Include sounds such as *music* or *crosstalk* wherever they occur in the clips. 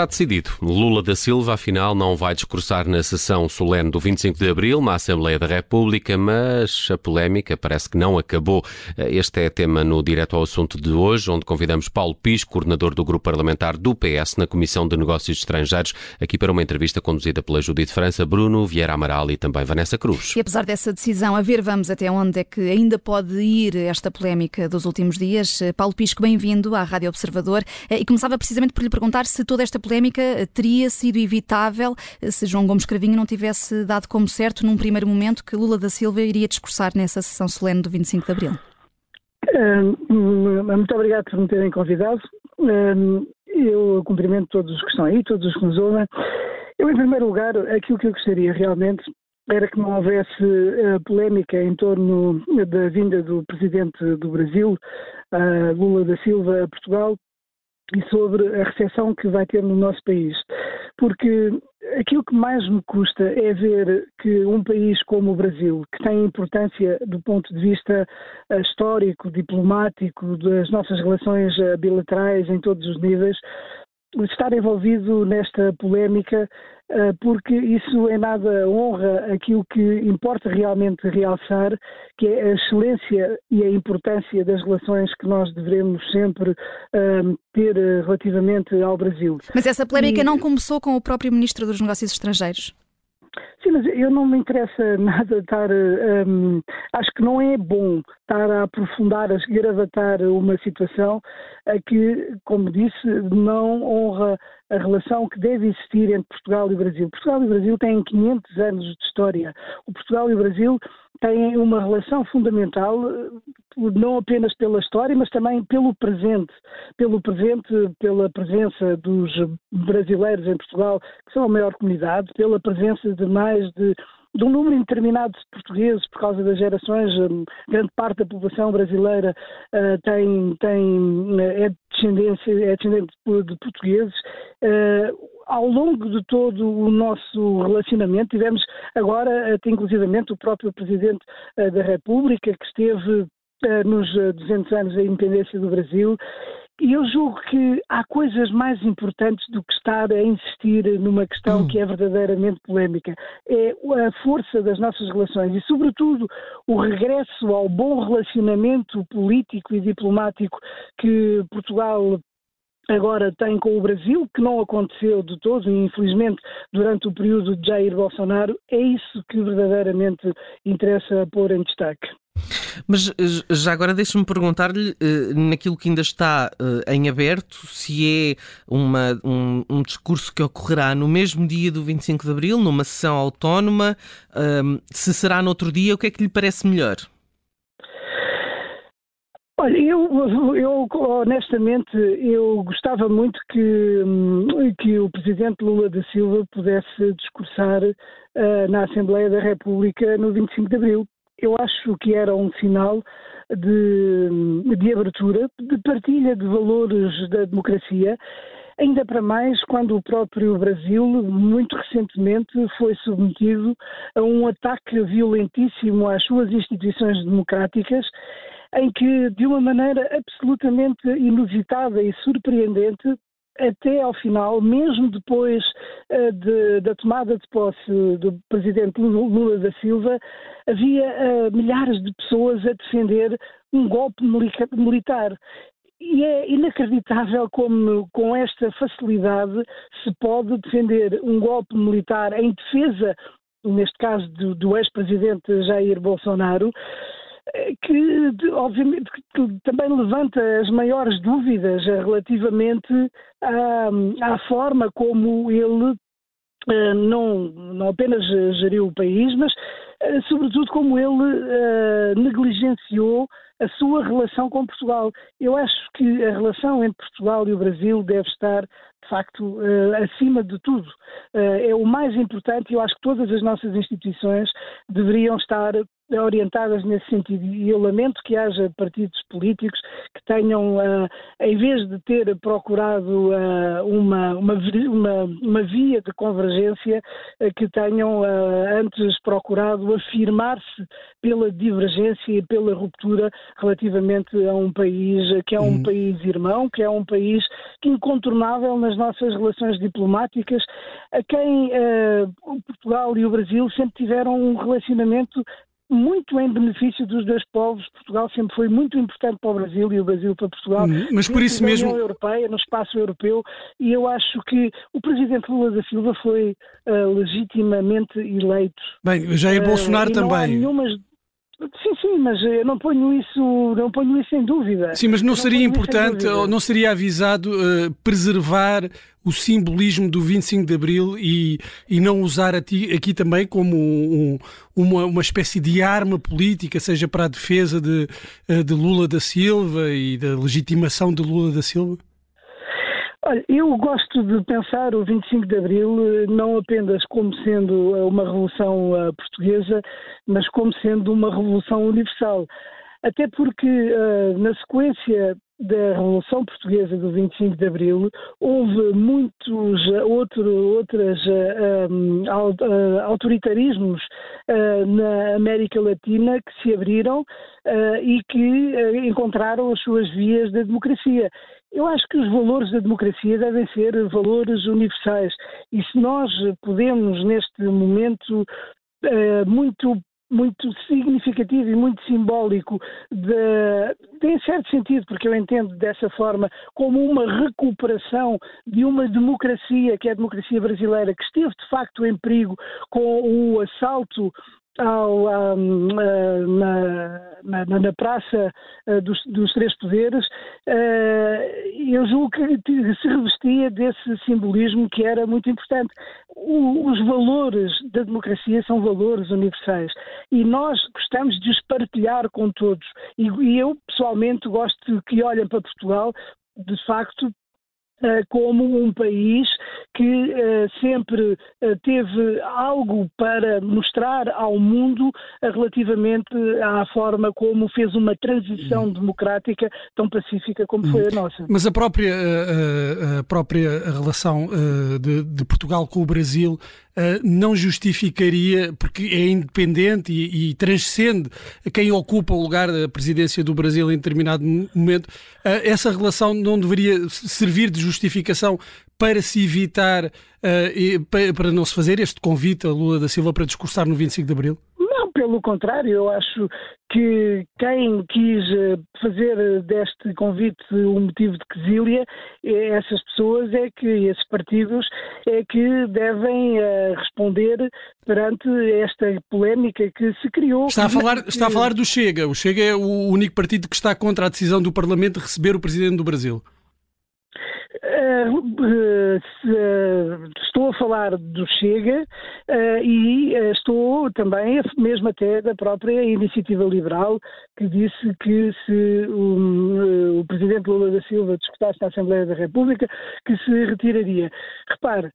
Está decidido. Lula da Silva, afinal, não vai discursar na sessão solene do 25 de abril na Assembleia da República, mas a polémica parece que não acabou. Este é tema no Direto ao Assunto de hoje, onde convidamos Paulo Pis, coordenador do grupo parlamentar do PS na Comissão de Negócios Estrangeiros, aqui para uma entrevista conduzida pela Judite França, Bruno Vieira Amaral e também Vanessa Cruz. E apesar dessa decisão, a ver vamos até onde é que ainda pode ir esta polémica dos últimos dias. Paulo Pisco, bem-vindo à Rádio Observador. E começava precisamente por lhe perguntar se toda esta polémica eh, teria sido evitável eh, se João Gomes Cravinho não tivesse dado como certo, num primeiro momento, que Lula da Silva iria discursar nessa sessão solene do 25 de Abril? muito obrigado por me terem convidado. eu cumprimento todos os que estão aí, todos os que nos ouvem. Eu, em primeiro lugar, aquilo que eu gostaria realmente era que não houvesse uh, polémica em torno da vinda do presidente do Brasil, uh, Lula da Silva, a Portugal, e sobre a recepção que vai ter no nosso país. Porque aquilo que mais me custa é ver que um país como o Brasil, que tem importância do ponto de vista eh, histórico, diplomático, das nossas relações eh, bilaterais em todos os níveis, estar envolvido nesta polémica, eh, porque isso em nada honra aquilo que importa realmente realçar, que é a excelência e a importância das relações que nós devemos sempre eh, ter relativamente ao Brasil. Mas essa polémica e... não começou com o próprio Ministro dos Negócios Estrangeiros? Sim, mas eu não me interessa *laughs* nada estar. Um, acho que não é bom estar a aprofundar, a gravatar uma situação a que, como disse, não honra a relação que deve existir entre Portugal e Brasil. Portugal e Brasil têm 500 anos de história. O Portugal e o Brasil têm uma relação fundamental, não apenas pela história, mas também pelo presente. Pelo presente, pela presença dos brasileiros em Portugal, que são a maior comunidade, pela presença de mais de de um número indeterminado de portugueses por causa das gerações, hum, grande parte da população brasileira uh, tem, tem, é, descendência, é descendente de portugueses. Uh, ao longo de todo o nosso relacionamento, tivemos agora, até inclusivamente, o próprio Presidente uh, da República, que esteve nos 200 anos da independência do Brasil e eu julgo que há coisas mais importantes do que estar a insistir numa questão hum. que é verdadeiramente polémica. É a força das nossas relações e, sobretudo, o regresso ao bom relacionamento político e diplomático que Portugal agora tem com o Brasil, que não aconteceu de todo, e infelizmente durante o período de Jair Bolsonaro, é isso que verdadeiramente interessa pôr em destaque. Mas eh, já agora deixe-me perguntar-lhe, eh, naquilo que ainda está eh, em aberto, se é uma, um, um, discurso que ocorrerá no mesmo dia do 25 de Abril, numa sessão autónoma, se será no outro dia, o que é que lhe parece melhor? Olha, eu, eu, honestamente eu gostava muito que, hum, que o Presidente Lula da Silva pudesse discursar uh, na Assembleia da República no 25 de Abril. Eu acho que era um sinal de, de abertura, de partilha de valores da democracia, ainda para mais quando o próprio Brasil, muito recentemente, foi submetido a um ataque violentíssimo às suas instituições democráticas, em que, de uma maneira absolutamente inusitada e surpreendente, até ao final, mesmo depois uh, de, da tomada de posse do presidente Lula da Silva, havia uh, milhares de pessoas a defender um golpe militar. E é inacreditável como, com esta facilidade, se pode defender um golpe militar em defesa, neste caso, do, do ex-presidente Jair Bolsonaro, que obviamente que também levanta as maiores dúvidas relativamente à, à forma como ele eh, não, não apenas geriu o país, mas eh, sobretudo como ele uh, negligenciou a sua relação com Portugal. Eu acho que a relação entre Portugal e o Brasil deve estar, de facto, acima de tudo. É o mais importante e eu acho que todas as nossas instituições deveriam estar orientadas nesse sentido. E eu lamento que haja partidos políticos que tenham, uh, em vez de ter procurado uh, uma, uma, uma, uma, via de convergência, uh, que tenham antes procurado afirmar-se pela divergência e pela ruptura relativamente a um país que é um hum. país irmão, que é um país incontornável nas nossas relações diplomáticas, a quem Portugal e o Brasil sempre tiveram um relacionamento muito em benefício dos dois povos. Portugal sempre foi muito importante para o Brasil e o Brasil para Portugal. Hum, mas por isso mesmo. Na União Europeia, no espaço europeu, e eu acho que o presidente Lula da Silva foi uh, legitimamente eleito. Bem, Jair uh, Bolsonaro também. Não há nenhumas Sim, sim, mas eu não ponho isso, não ponho isso em dúvida. Sim, mas não, não seria importante, ou não seria avisado uh, preservar o simbolismo do 25 de Abril e, e não usar aqui, aqui também como um, uma, uma espécie de arma política, seja para a defesa de, eh, de Lula da Silva e da legitimação de Lula da Silva? Olha, eu gosto de pensar o 25 de Abril eh, não apenas como sendo eh, uma revolução uh, portuguesa, mas como sendo uma revolução universal. Até porque, na sequência da Revolução Portuguesa do 25 de Abril, houve muitos outro, outras um, autoritarismos uh, na América Latina que se abriram uh, e que encontraram as suas vias da democracia. Eu acho que os valores da democracia devem ser valores universais e se nós podemos, neste momento uh, muito muito significativo e muito simbólico de, tem certo sentido, porque eu entendo dessa forma como uma recuperação de uma democracia, que é a democracia brasileira, que esteve de facto em perigo com o assalto ao, um, uh, na, na, na, Praça uh, dos, dos, Três Poderes, uh, eu julgo que se revestia desse simbolismo que era muito importante. O, os valores da democracia são valores universais e nós gostamos de os partilhar com todos. E, e eu, pessoalmente, gosto que olhem para Portugal de facto eh, como um país que eh, sempre eh, teve algo para mostrar ao mundo relativamente à forma como fez uma transição uhum. democrática tão pacífica como foi a uhum. nossa. Mas a própria, a própria relação de, de Portugal com o Brasil Uh, não justificaria, porque é independente e, e, transcende quem ocupa o lugar da presidência do Brasil em determinado momento, uh, essa relação não deveria servir de justificação para se evitar, uh, para não se fazer este convite a Lula da Silva para discursar no 25 de Abril? Pelo contrário, eu acho que quem quis eh, fazer deste convite um motivo de quesília, eh, essas pessoas é que, esses partidos, é que devem uh, responder perante esta polémica que se criou. Está a, falar, está a falar do Chega. O Chega é o único partido que está contra a decisão do Parlamento de receber o Presidente do Brasil. Uh, estou a falar do Chega uh, e estou também, mesmo até da própria Iniciativa Liberal, que disse que se o, o Presidente Lula da Silva discutasse na Assembleia da República, que se retiraria. Repare,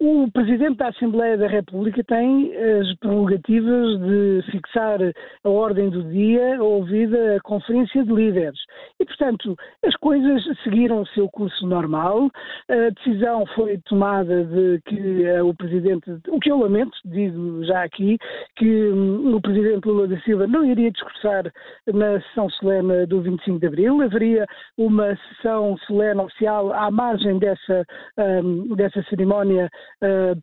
o Presidente da Assembleia da República tem as prerrogativas de fixar a ordem do dia ouvida a Conferência de Líderes. E, portanto, as coisas seguiram o seu curso normal. A decisão foi tomada de que eh, o Presidente, o que eu lamento, digo já aqui, que hum, o Presidente Lula da Silva não iria discursar na sessão solene do 25 de Abril. Haveria uma sessão solene oficial à margem dessa, um, dessa cerimónia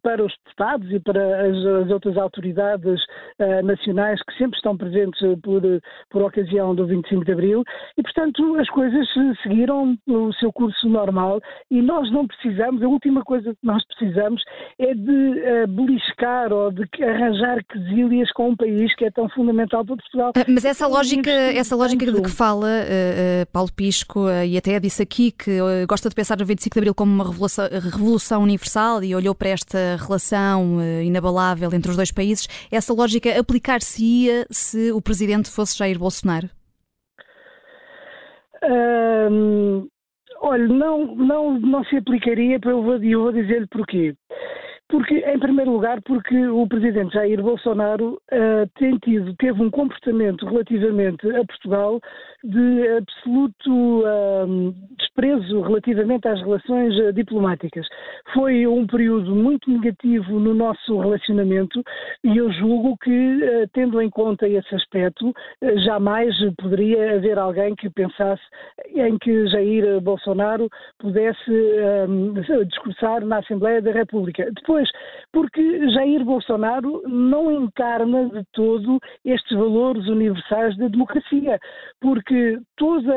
para os deputados e para as, as outras autoridades uh, nacionais que sempre estão presentes por, por ocasião do 25 de Abril e, portanto, as coisas seguiram o seu curso normal e nós não precisamos, a última coisa que nós precisamos é de uh, beliscar ou de arranjar quesílias com um país que é tão fundamental para Portugal. Mas essa lógica, essa lógica de que fala Paulo Pisco e até disse aqui que gosta de pensar no 25 de Abril como uma revolução, revolução universal e olhou para esta relação uh, inabalável entre os dois países, essa lógica aplicar-se-ia se o presidente fosse Jair Bolsonaro? olha, não, não, não se aplicaria, eu vou, eu vou dizer-lhe porquê. Porque, em primeiro lugar, porque o presidente Jair Bolsonaro uh, tem tido, teve um comportamento relativamente a Portugal de absoluto uh, desprezo relativamente às relações uh, diplomáticas. Foi um período muito negativo no nosso relacionamento e eu julgo que, tendo em conta esse aspecto, jamais poderia haver alguém que pensasse em que Jair Bolsonaro pudesse discursar na Assembleia da República. Depois, Pois, porque Jair Bolsonaro não encarna de todo estes valores universais da democracia, porque toda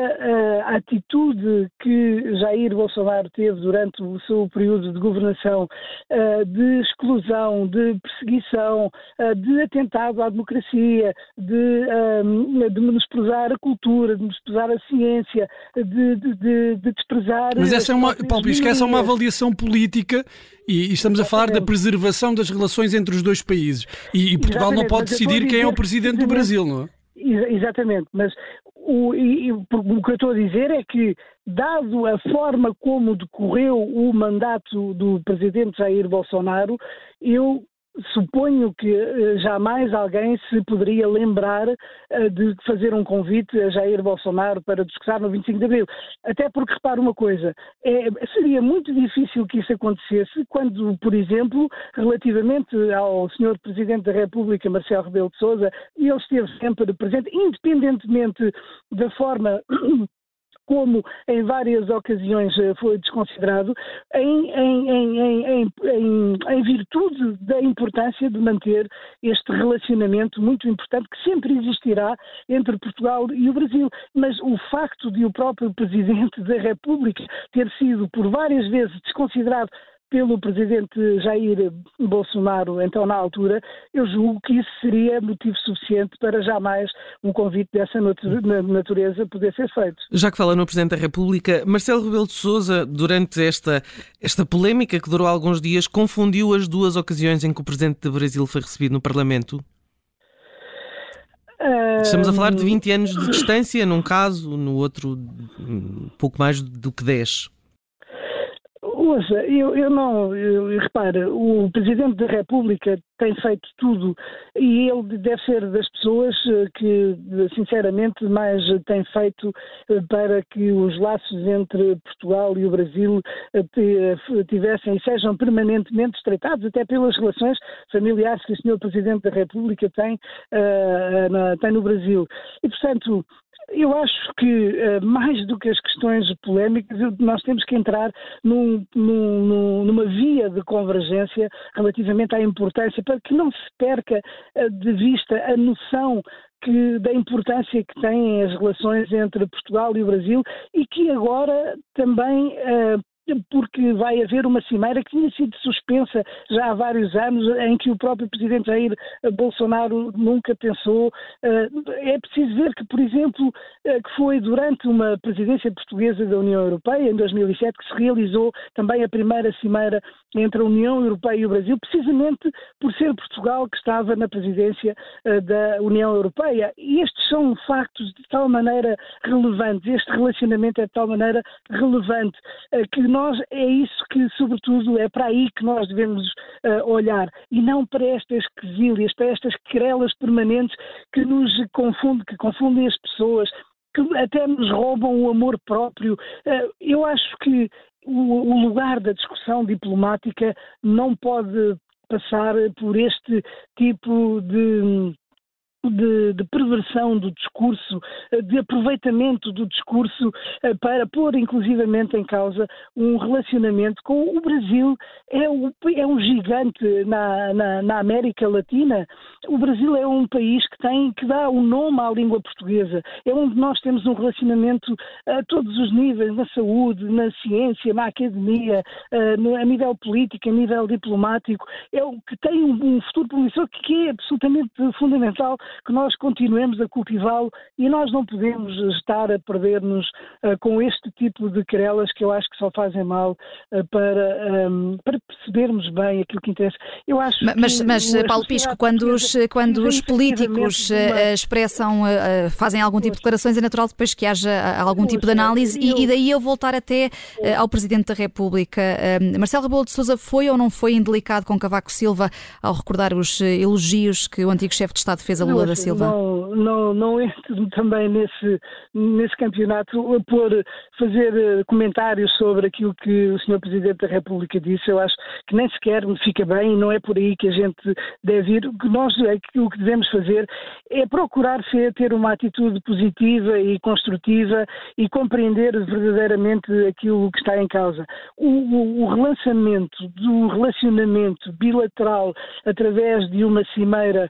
a atitude que Jair Bolsonaro teve durante o seu período de governação eh, de exclusão, de perseguição, eh, de atentado à democracia, de, ehm, de menosprezar a cultura, de menosprezar a ciência, de, de, de desprezar. Mas essa é uma, Paulo Pisco, essa é uma avaliação política e, e estamos a falar da preservação das relações entre os dois países. E, e Portugal Exatamente, não pode decidir quem é o presidente do Brasil, não é? Exatamente, mas o, e, o que eu estou a dizer é que, dado a forma como decorreu o mandato do presidente Jair Bolsonaro, eu suponho que eh, jamais alguém se poderia lembrar eh, de fazer um convite a Jair Bolsonaro para discursar no 25 de Abril. Até porque, repare uma coisa, é, seria muito difícil que isso acontecesse quando, por exemplo, relativamente ao Sr. Presidente da República, Marcelo Rebelo de Sousa, ele esteve sempre presente, independentemente da forma como em várias ocasiões eh, foi desconsiderado, em, em, em, em, virtude da importância de manter este relacionamento muito importante que sempre existirá entre Portugal e o Brasil. Mas o facto de o próprio Presidente da República ter sido por várias vezes desconsiderado pelo presidente Jair Bolsonaro, então na altura, eu julgo que isso seria motivo suficiente para jamais um convite dessa natureza poder ser feito. Já que fala no Presidente da República, Marcelo Rebelo de Sousa, durante esta, esta polémica que durou alguns dias, confundiu as duas ocasiões em que o Presidente do Brasil foi recebido no Parlamento? Estamos a falar de 20 anos de distância num caso, no outro pouco mais do que 10. Ouça, eu, eu não, eu, repara, o Presidente da República tem feito tudo e ele deve ser das pessoas eh, que, sinceramente, mais tem feito eh, para que os laços entre Portugal e o Brasil eh, tivessem e sejam permanentemente estreitados, até pelas relações familiares que o Sr. Presidente da República tem, uh, na, tem no Brasil. E, portanto, eu acho que, eh, mais do que as questões polémicas, nós temos que entrar num, num, numa via de convergência relativamente à importância, para que não se perca eh, de vista a noção que, da importância que têm as relações entre Portugal e o Brasil e que agora também uh, porque vai haver uma cimeira que tinha sido suspensa já há vários anos, em que o próprio presidente Jair Bolsonaro nunca pensou. Eh, é preciso ver que, por exemplo, eh, que foi durante uma presidência portuguesa da União Europeia, em 2007, que se realizou também a primeira cimeira entre a União Europeia e o Brasil, precisamente por ser Portugal que estava na presidência eh, da União Europeia. E estes são factos de tal maneira relevantes, este relacionamento é de tal maneira relevante, que nós é isso que, sobretudo, é para aí que nós devemos uh, olhar e não para estas quesílias, para estas querelas permanentes que nos confundem, que confundem as pessoas, que até nos roubam o amor próprio. Uh, eu acho que o, o lugar da discussão diplomática não pode passar por este tipo de de, de, perversão do discurso, eh, de aproveitamento do discurso eh, para pôr inclusivamente em causa um relacionamento com o Brasil. É, um, é um gigante na, na, na, América Latina. O Brasil é um país que tem, que dá o um nome à língua portuguesa. É onde nós temos um relacionamento a todos os níveis, na saúde, na ciência, na academia, eh, a nível político, a nível diplomático. É o que tem um futuro promissor que é absolutamente fundamental que nós continuemos a cultivá-lo e nós não podemos estar a perder-nos uh, com este tipo de querelas que eu acho que só fazem mal uh, para, um, para percebermos bem aquilo que interessa. Eu acho mas, mas Paulo Pisco, quando os, quando os políticos uh, expressam, fazem algum tipo de declarações, é natural depois que haja algum tipo de análise e, e daí eu voltar até ao Presidente da República. Marcelo Rebelo de Sousa foi ou não foi indelicado com Cavaco Silva ao recordar os elogios que o antigo chefe de Estado fez a Lula da Silva? Não, não, não entro *laughs* também nesse, nesse campeonato por fazer eh, comentários sobre aquilo que o Sr. Presidente da República disse. Eu acho que nem sequer me fica bem e não é por aí que a gente deve ir. O que nós é o que devemos fazer é procurar ser, ter uma atitude positiva e construtiva e compreender verdadeiramente aquilo que está em causa. O, o, o relançamento do relacionamento bilateral através de uma cimeira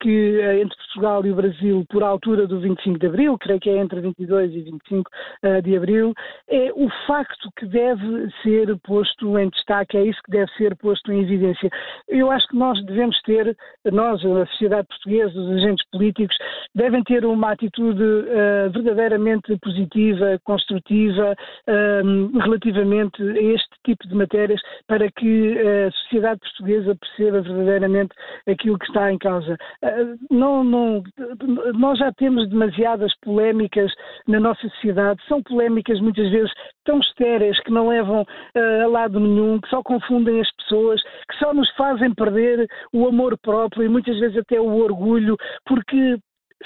que é entre Portugal e o Brasil por altura do 25 de Abril, creio que é entre 22 e 25 eh, de Abril, é o facto que deve ser posto em destaque, é isso que deve ser posto em evidência. Eu acho que nós devemos ter, nós, a sociedade portuguesa, os agentes políticos, devem ter uma atitude uh, verdadeiramente positiva, construtiva, uh, relativamente a este tipo de matérias, para que a sociedade portuguesa perceba verdadeiramente aquilo que está em causa. Eh, não, não, nós já temos demasiadas polémicas na nossa sociedade, são polémicas muitas vezes tão estéreis que não levam uh, a lado nenhum, que só confundem as pessoas, que só nos fazem perder o amor próprio e muitas vezes até o orgulho, porque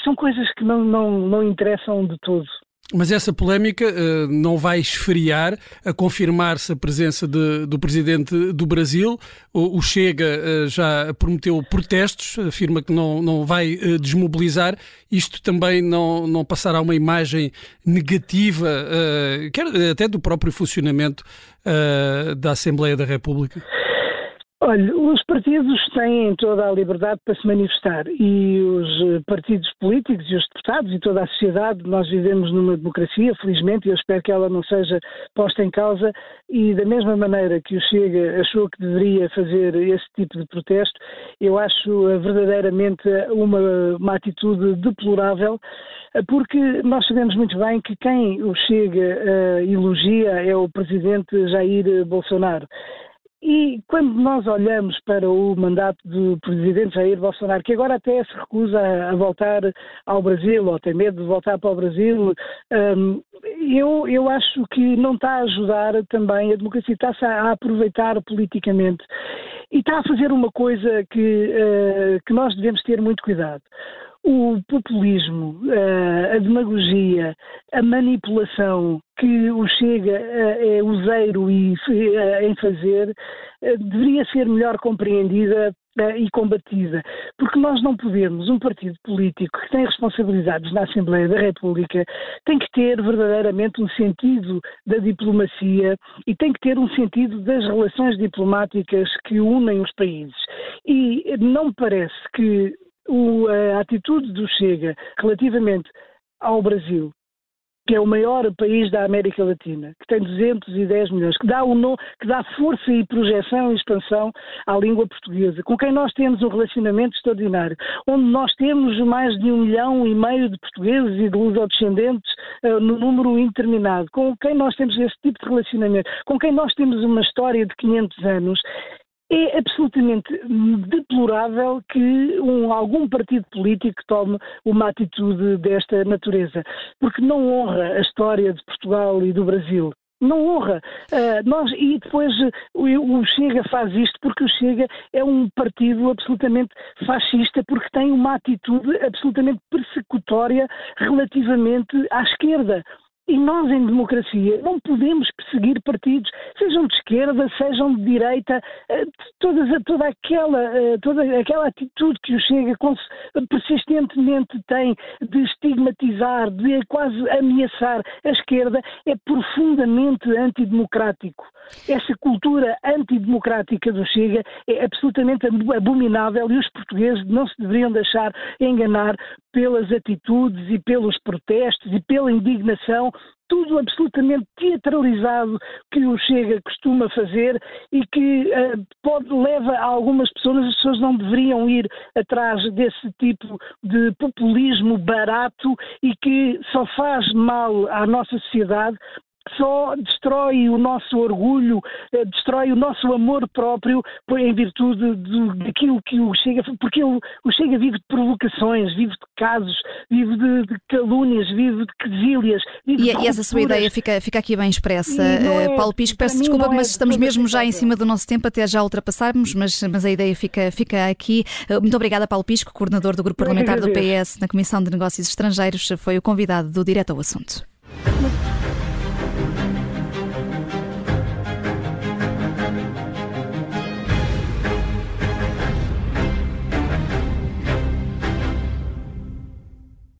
são coisas que não, não, não interessam de todo. Mas essa polémica uh, não vai esfriar a confirmar-se a presença de, do presidente do Brasil. O, o Chega uh, já prometeu protestos, afirma que não, não vai uh, desmobilizar. Isto também não, não passará uma imagem negativa, quer até do próprio funcionamento da Assembleia da República? Olha, os partidos têm toda a liberdade para se manifestar e os eh, partidos políticos e os deputados e toda a sociedade, nós vivemos numa democracia, felizmente, e eu espero que ela não seja posta em causa e da mesma maneira que o Chega achou que deveria fazer esse tipo de protesto, eu acho eh, verdadeiramente uma, uma atitude deplorável eh, porque nós sabemos muito bem que quem o Chega uh, elogia é o presidente Jair Bolsonaro. E quando nós olhamos para o mandato do presidente Jair Bolsonaro, que agora até se recusa a, voltar ao Brasil, ou tem medo de voltar para o Brasil, um, eu, eu acho que não está a ajudar também a democracia, está-se a aproveitar politicamente. E está a fazer uma coisa que, uh, que nós devemos ter muito cuidado o populismo, eh, a demagogia, a manipulação que o Chega eh, é useiro eh, em fazer, deveria ser melhor compreendida e combatida, porque nós não podemos, um partido político que tem responsabilidades na Assembleia da República, tem que ter verdadeiramente um sentido da diplomacia e tem que ter um sentido das relações diplomáticas que unem os países. E não parece que o, a atitude do Chega relativamente ao Brasil, que é o maior país da América Latina, que tem 210 milhões, que dá, um, que dá força e projeção e expansão à língua portuguesa, com quem nós temos um relacionamento extraordinário, onde nós temos mais de um milhão e meio de portugueses e de lusodescendentes uh, no número interminado, com quem nós temos esse tipo de relacionamento, com quem nós temos uma história de 500 anos, é absolutamente deplorável que um, algum partido político tome uma atitude desta natureza, porque não honra a história de Portugal e do Brasil. Não honra. Uh, nós, e depois o, o, Chega faz isto porque o Chega é um partido absolutamente fascista, porque tem uma atitude absolutamente persecutória relativamente à esquerda. E nós, em democracia, não podemos perseguir partidos, sejam de esquerda, sejam de direita, eh, toda, toda, aquela, eh, toda aquela atitude que o Chega persistentemente tem de estigmatizar, de quase ameaçar a esquerda, é profundamente antidemocrático. Essa cultura antidemocrática do Chega é absolutamente abominável e os portugueses não se deveriam deixar enganar pelas atitudes e pelos protestos e pela indignação tudo absolutamente teatralizado que o Chega costuma fazer e que uh, pode, leva a algumas pessoas, as pessoas não deveriam ir atrás desse tipo de populismo barato e que só faz mal à nossa sociedade só destrói o nosso orgulho, eh, destrói o nosso amor próprio em virtude daquilo que o Chega, porque o, Chega vive de provocações, vive de casos, vive de, de calúnias, vive de quesílias. Vive e, de e essa sua ideia fica, fica aqui bem expressa. É, Paulo Pisco, peço desculpa, é mas estamos mesmo já em cima do nosso tempo, até já ultrapassarmos, mas, mas a ideia fica, fica aqui. Eh, muito obrigada, Paulo Pisco, coordenador do Grupo Parlamentar do PS na Comissão de Negócios Estrangeiros, foi o convidado do Direto ao Assunto.